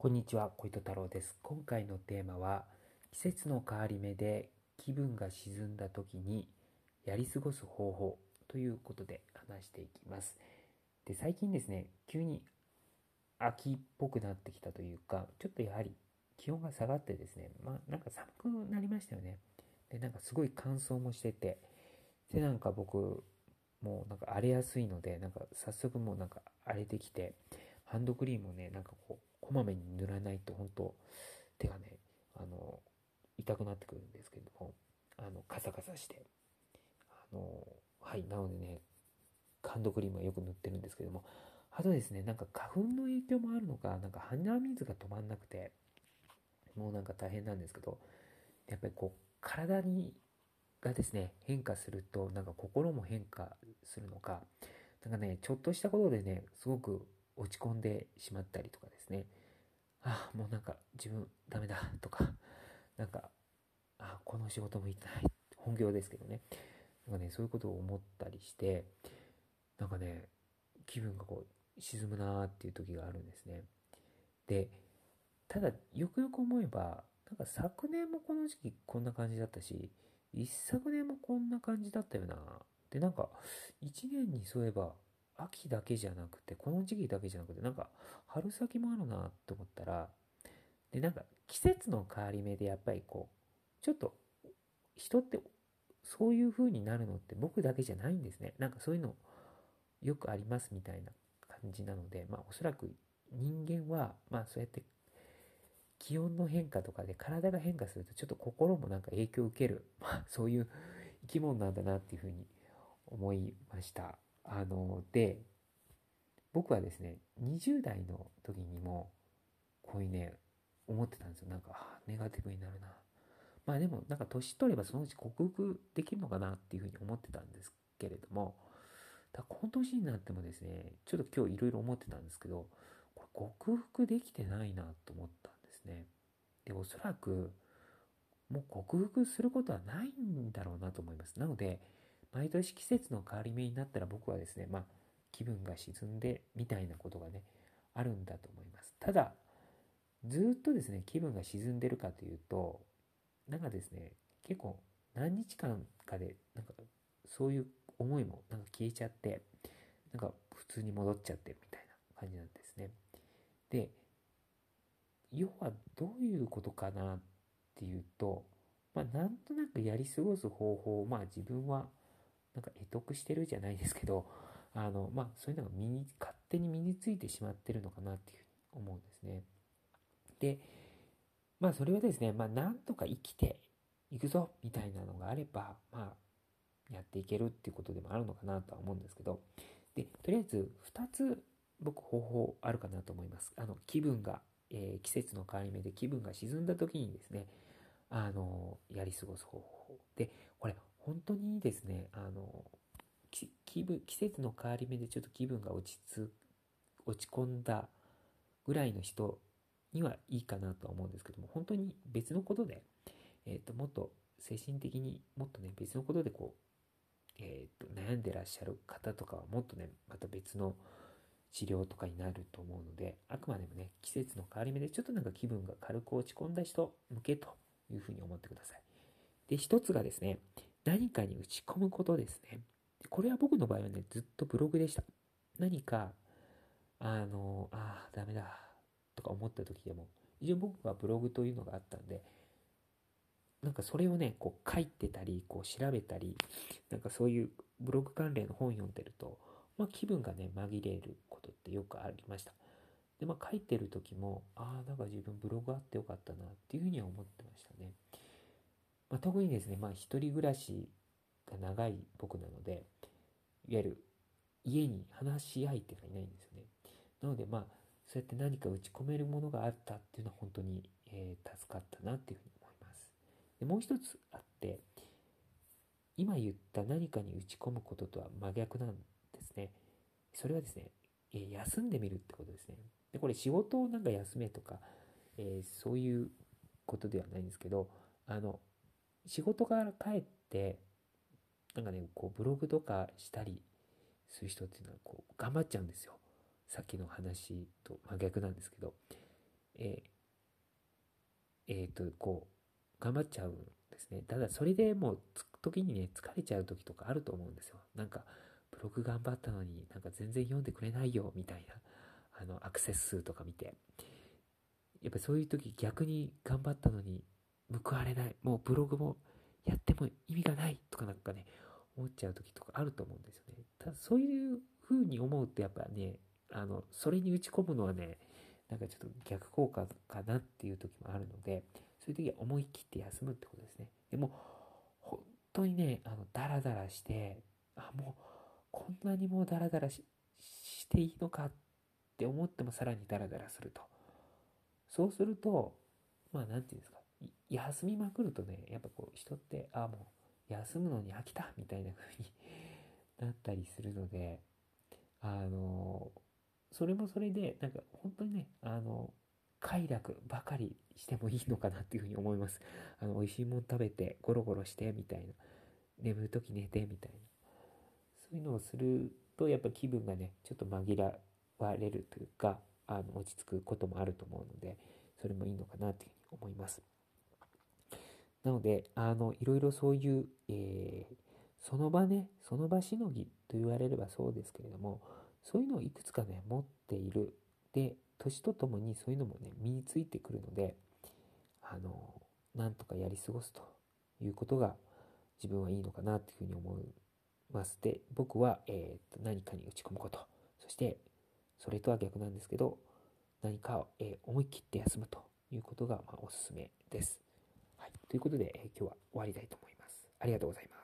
こんにちは、小糸太郎です。今回のテーマは、季節の変わり目で気分が沈んだ時にやり過ごす方法ということで話していきます。で、最近ですね、急に秋っぽくなってきたというか、ちょっとやはり気温が下がってですね、まあなんか寒くなりましたよね。で、なんかすごい乾燥もしてて、で、なんか僕、もうなんか荒れやすいので、なんか早速もうなんか荒れてきて、ハンドクリームをね、なんかこう、こまめに塗らないと本当手がねあの痛くなってくるんですけれどもあのカサカサして。あのはいなのでねハンドクリームはよく塗ってるんですけどもあとですねなんか花粉の影響もあるのかなんか鼻水が止まんなくてもうなんか大変なんですけどやっぱりこう体にがですね変化するとなんか心も変化するのかなんかねちょっとしたことでねすごく落ち込んでしまったりとかですねあもうなんか自分ダメだとかなんかあこの仕事もいてない本業ですけどね。なんかねそういうことを思ったりしてなんかね気分がこう沈むなーっていう時があるんですね。でただよくよく思えばなんか昨年もこの時期こんな感じだったし一昨年もこんな感じだったよなでなんか一年にそういえば秋だけじゃなくて、この時期だけじゃなくて、なんか春先もあるなと思ったら、で、なんか季節の変わり目でやっぱりこう、ちょっと人ってそういう風になるのって僕だけじゃないんですね。なんかそういうのよくありますみたいな感じなので、まあおそらく人間は、まあそうやって気温の変化とかで体が変化するとちょっと心もなんか影響を受ける、まあそういう生き物なんだなっていうふうに思いました。あの、で、僕はですね、20代の時にも、こういうね、思ってたんですよ。なんか、ネガティブになるな。まあでも、なんか年取ればそのうち克服できるのかなっていうふうに思ってたんですけれども、だこの年になってもですね、ちょっと今日いろいろ思ってたんですけど、これ克服できてないなと思ったんですね。で、おそらく、もう克服することはないんだろうなと思います。なので、毎年季節の変わり目になったら僕はですね、まあ、気分が沈んでみたいなことがね、あるんだと思います。ただ、ずっとですね、気分が沈んでるかというと、なんかですね、結構何日間かで、なんかそういう思いもなんか消えちゃって、なんか普通に戻っちゃってみたいな感じなんですね。で、要はどういうことかなっていうと、まあ、なんとなくやり過ごす方法を、まあ自分はなんか得得してるじゃないですけど、あの、まあ、そういうのが身に、勝手に身についてしまってるのかなっていうふうに思うんですね。で、まあ、それはですね、まあ、なんとか生きていくぞ、みたいなのがあれば、まあ、やっていけるっていうことでもあるのかなとは思うんですけど、で、とりあえず、2つ、僕、方法あるかなと思います。あの、気分が、えー、季節の変わり目で気分が沈んだ時にですね、あの、やり過ごす方法。で、これ、本当にですね、あの、気分、季節の変わり目でちょっと気分が落ちつ、落ち込んだぐらいの人にはいいかなとは思うんですけども、本当に別のことで、えっ、ー、と、もっと精神的にもっとね、別のことでこう、えっ、ー、と、悩んでらっしゃる方とかはもっとね、また別の治療とかになると思うので、あくまでもね、季節の変わり目でちょっとなんか気分が軽く落ち込んだ人向けというふうに思ってください。で、一つがですね、何かに打ち込むことですね。これは僕の場合はね、ずっとブログでした。何か、あの、ああ、ダメだ、とか思った時でも、一応僕はブログというのがあったんで、なんかそれをね、こう書いてたり、こう調べたり、なんかそういうブログ関連の本読んでると、まあ気分がね、紛れることってよくありました。で、まあ書いてる時も、ああ、なんか自分ブログあってよかったな、っていうふうには思ってましたね。まあ、特にですね、まあ一人暮らしが長い僕なので、いわゆる家に話し相手がいないんですよね。なのでまあ、そうやって何か打ち込めるものがあったっていうのは本当に、えー、助かったなっていうふうに思います。でもう一つあって、今言った何かに打ち込むこととは真逆なんですね。それはですね、えー、休んでみるってことですね。で、これ仕事をなんか休めとか、えー、そういうことではないんですけど、あの、仕事から帰って、なんかね、こうブログとかしたりする人っていうのはこう頑張っちゃうんですよ。さっきの話と真逆なんですけど、えー、えー、と、こう、頑張っちゃうんですね。ただ、それでもう、時にね、疲れちゃう時とかあると思うんですよ。なんか、ブログ頑張ったのになんか全然読んでくれないよ、みたいな、あの、アクセス数とか見て。やっぱそういう時逆に頑張ったのに報われない。もうブログもやっても意味がないとかなんかね、思っちゃう時とかあると思うんですよね。ただそういう風に思うとやっぱね、あの、それに打ち込むのはね、なんかちょっと逆効果かなっていう時もあるので、そういう時は思い切って休むってことですね。でも、本当にね、あの、ダラダラして、あ、もう、こんなにもうダラダラししていいのかって思ってもさらにダラダラすると。そうすると、まあ、なんていうんですか、休みまくるとね、やっぱこう、人って、あ、もう、休むのに飽きたみたいな風に なったりするので、あの、それもそれで、なんか本当にね、あの、快楽ばかりしてもいいのかなっていうふうに思います。あの、美味しいもん食べて、ゴロゴロして、みたいな。眠るとき寝て、みたいな。そういうのをすると、やっぱ気分がね、ちょっと紛らわれるというか、あの落ち着くこともあると思うので、それもいいのかなというふうに思います。なので、あの、いろいろそういう、えー、その場ね、その場しのぎと言われればそうですけれども、そういうのをいくつかね、持っている。で、年とともにそういうのもね、身についてくるので、あの、なんとかやり過ごすということが自分はいいのかなというふうに思います。で、僕は、えー、と何かに打ち込むこと、そしてそれとは逆なんですけど、何かを、え思い切って休むということが、まあおすすめです。はい。ということで、え今日は終わりたいと思います。ありがとうございます。